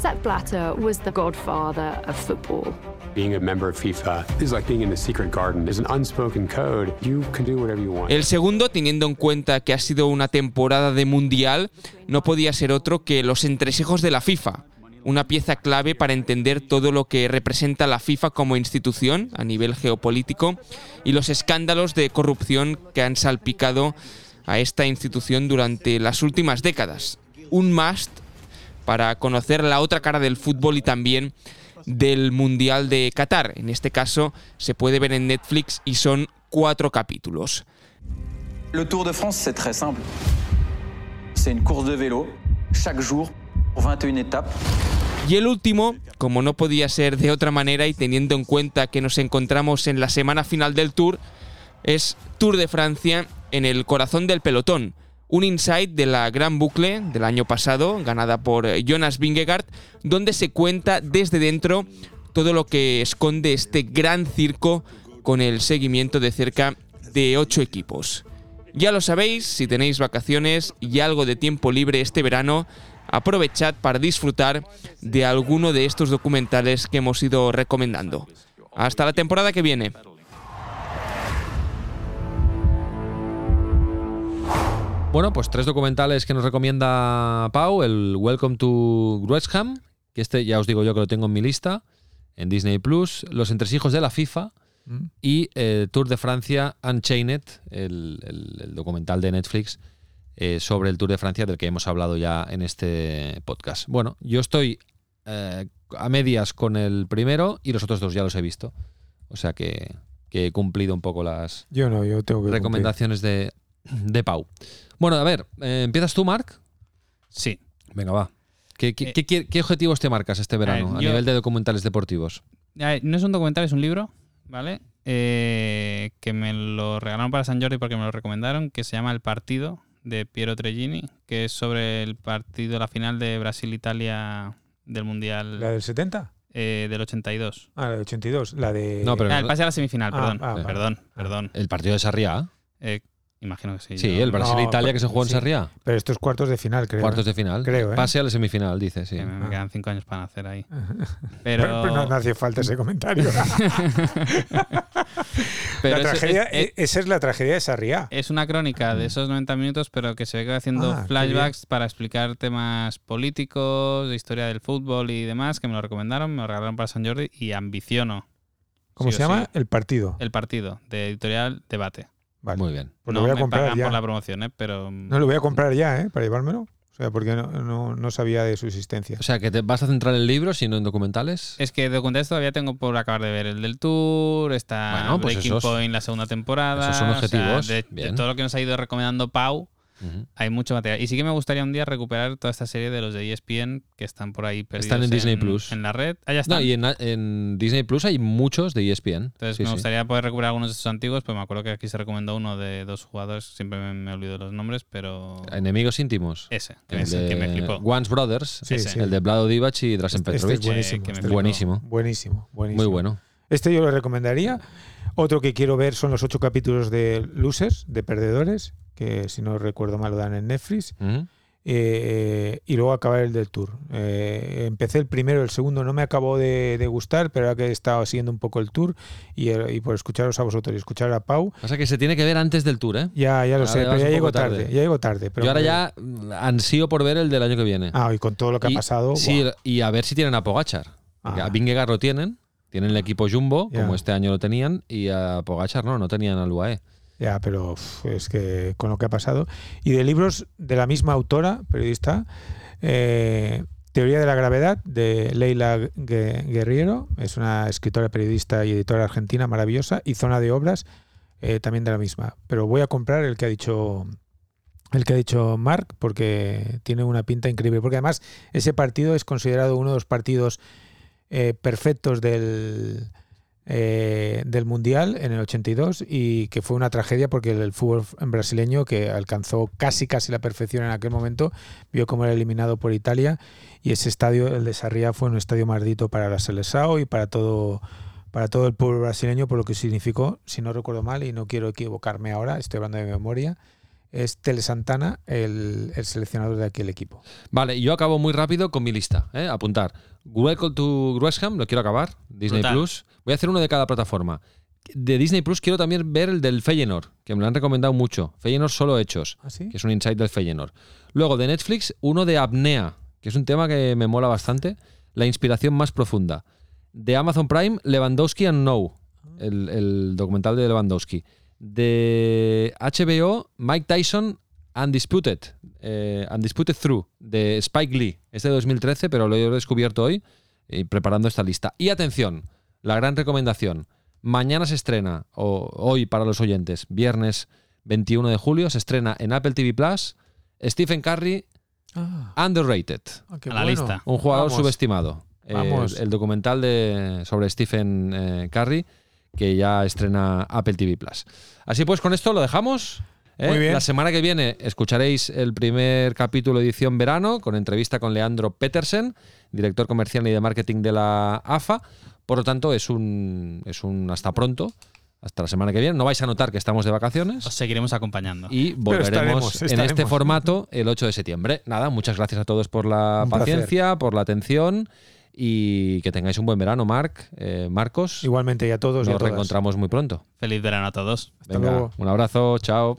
Sepp Blatter was the godfather of football.
Being a member of FIFA is like being in the secret garden. There's an unspoken code. You can do whatever you want.
El segundo, teniendo en cuenta que ha sido una temporada de mundial, no podía ser otro que los entresijos de la FIFA, una pieza clave para entender todo lo que representa la FIFA como institución a nivel geopolítico y los escándalos de corrupción que han salpicado a esta institución durante las últimas décadas. Un must para conocer la otra cara del fútbol y también del Mundial de Qatar. En este caso se puede ver en Netflix y son cuatro capítulos.
Le Tour de France, c'est très simple. C'est une course de vélo, chaque jour, pour 21 étapes.
Y el último, como no podía ser de otra manera y teniendo en cuenta que nos encontramos en la semana final del Tour, es Tour de Francia en el corazón del pelotón. Un insight de la Gran Bucle del año pasado, ganada por Jonas Vingegaard, donde se cuenta desde dentro todo lo que esconde este gran circo con el seguimiento de cerca de ocho equipos. Ya lo sabéis, si tenéis vacaciones y algo de tiempo libre este verano, aprovechad para disfrutar de alguno de estos documentales que hemos ido recomendando. Hasta la temporada que viene.
Bueno, pues tres documentales que nos recomienda Pau. El Welcome to Wrexham, que este ya os digo yo que lo tengo en mi lista, en Disney Plus. Los entresijos de la FIFA
Mm.
y eh, Tour de Francia Unchained, el, el- el documental de Netflix eh, sobre el Tour de Francia del que hemos hablado ya en este podcast. Bueno, yo estoy eh, a medias con el primero y los otros dos ya los he visto. O sea que, he cumplido un poco las
Yo no, yo tengo que.
recomendaciones de, de Pau. Bueno, a ver, eh, ¿empiezas tú, Marc?
Sí.
Venga, va. ¿Qué, qué-
Eh,
qué objetivos te marcas este verano a,
yo-
nivel de documentales deportivos?
No es un documental, es un libro, ¿vale? Eh, que me lo regalaron para San Jordi porque me lo recomendaron, que se llama El Partido, de Piero Treggini, que es sobre el partido, la final de Brasil-Italia del Mundial
¿La del 70?
eh, del 82.
Ah, la del 82. La de.
No, pero-
Ah, el pase a la semifinal,
Ah,
perdón.
ah,
perdón, perdón.
El partido de Sarriá.
Eh, imagino que sí.
Sí,
yo-
el Brasil-Italia que se jugó en
sí.
Sarriá.
Pero esto es cuartos de final, creo.
Cuartos
¿eh?
de final.
Creo, ¿eh?
Pase a la semifinal, dice, sí.
que me,
Ah.
quedan cinco años para nacer ahí. [LAUGHS]
Pero,
Pero,
pero no, no hacía falta ese comentario. [LAUGHS]
pero
la tragedia,
es-
e- esa es la tragedia de Sarriá.
Es una crónica de esos 90 minutos, pero que se ve que va haciendo
Ah,
flashbacks para explicar temas políticos, de historia del fútbol y demás, que me lo recomendaron, me lo regalaron para San Jordi y ambiciono.
¿Cómo
sí
se llama?
sí,
El partido.
el partido de editorial Debate.
Vale.
Muy bien.
Pues
no
lo voy a
me
comprar
pagan
ya.
por la promoción, ¿eh? pero
No lo voy a comprar ya, ¿eh? Para llevármelo. O sea, porque no, no, no sabía de su existencia.
O sea, que te vas a centrar en libros y no en documentales.
es que documentales todavía tengo por acabar de ver el del Tour, está
Bueno, pues
Breaking
esos-
Point la segunda temporada.
esos son
o sea,
objetivos,
de- todo lo que nos ha ido recomendando Pau, Hay mucho material. Y sí que me gustaría un día recuperar toda esta serie de los de ESPN que están por ahí perdidos.
Están en Disney Plus.
En la red. Ah, ya
No,
están.
y en, en Disney Plus hay muchos de ESPN.
Entonces
Sí,
me
sí.
gustaría poder recuperar algunos de estos antiguos, pues me acuerdo que aquí se recomendó uno de dos jugadores, siempre me, me olvido los nombres, pero
Enemigos íntimos.
ese, que,
El
me, que me
de
flipó.
Once Brothers.
Sí,
Ese.
El de Vlado Divac y Drasen
Este- este
Petrovic.
es buenísimo.
que me
este.
Buenísimo.
Buenísimo, buenísimo.
Muy bueno.
Este yo lo recomendaría. Otro que quiero ver son los ocho capítulos de Losers, de Perdedores, que si no recuerdo mal lo dan en Netflix. Eh, y luego acabar el del Tour. Eh, empecé el primero, el segundo no me acabó de, de gustar, pero ahora que he estado siguiendo un poco el Tour y, eh, y por escucharos a vosotros y escuchar a Pau,
Pasa que se tiene que ver antes del tour, ¿eh?
ya, ya lo
Ahora
sé, pero ya llego tarde.
tarde.
ya llego tarde. Pero
Yo ahora ya ansío por ver el del año que viene.
Ah, y con todo lo que
Y-
ha pasado.
Sí, y a ver si tienen a Pogachar.
Ah.
A Vingegaard lo tienen, tienen el equipo Jumbo, como este año lo tenían, y a Pogachar no, no tenían al UAE.
Ya, pero es que con lo que ha pasado. Y de libros de la misma autora, periodista, eh, Teoría de la Gravedad, de Leila Gue- Guerriero, es una escritora, periodista y editora argentina maravillosa, y Zona de Obras, eh, también de la misma. Pero voy a comprar el que ha dicho el que ha dicho Mark, porque tiene una pinta increíble. Porque además ese partido es considerado uno de los partidos eh, perfectos del, eh, del Mundial en el 82 y que fue una tragedia porque el, fútbol brasileño, que alcanzó casi casi la perfección en aquel momento, vio cómo era eliminado por Italia y ese estadio, el de Sarriá, fue un estadio maldito para la Seleção y para todo para todo el pueblo brasileño por lo que significó, si no recuerdo mal y no quiero equivocarme ahora, estoy hablando de memoria, es Tele Santana el, el seleccionador de aquel equipo.
Vale, yo acabo muy rápido con mi lista. ¿eh? Apuntar. Welcome to Gresham, lo quiero acabar. Disney
Brutal.
Plus. Voy a hacer uno de cada plataforma. De Disney Plus quiero también ver el del Feyenoord, que me lo han recomendado mucho. Feyenoord solo hechos,
¿Ah, sí?
que es un insight del Feyenoord. Luego de Netflix, uno de apnea, que es un tema que me mola bastante. La inspiración más profunda. De Amazon Prime, Lewandowski and No, el, el documental de Lewandowski. De HBO, Mike Tyson Undisputed, eh, Undisputed Through, de Spike Lee. Es de 2013, pero lo he descubierto hoy preparando esta lista. Y atención, la gran recomendación. Mañana se estrena, o hoy para los oyentes, viernes 21 de julio, se estrena en Apple TV Plus Stephen Curry
Ah,
Underrated.
ah,
A la lista.
Un jugador
Vamos.
subestimado. Eh,
Vamos.
el documental de, sobre Stephen eh, Curry, que ya estrena Apple TV Plus. Así pues, con esto lo dejamos. ¿Eh?
Muy bien.
La semana que viene escucharéis el primer capítulo edición verano con entrevista con Leandro Petersen, director comercial y de marketing de la AFA. Por lo tanto, es un, es un hasta pronto. Hasta la semana que viene. No vais a notar que estamos de vacaciones.
Os seguiremos acompañando.
Y volveremos
estaremos,
en este formato el 8 de septiembre. Nada, muchas gracias a todos por la
Un placer.
paciencia, por la atención y que tengáis un buen verano, Marc, eh, Marcos.
Igualmente y a todos y a
Nos
todas.
reencontramos muy pronto.
Feliz verano a todos.
Hasta
Venga,
luego.
un abrazo, chao.